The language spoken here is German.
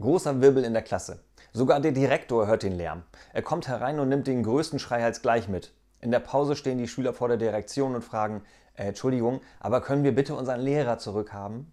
Großer Wirbel in der Klasse. Sogar der Direktor hört den Lärm. Er kommt herein und nimmt den größten Schrei als gleich mit. In der Pause stehen die Schüler vor der Direktion und fragen, äh, Entschuldigung, aber können wir bitte unseren Lehrer zurückhaben?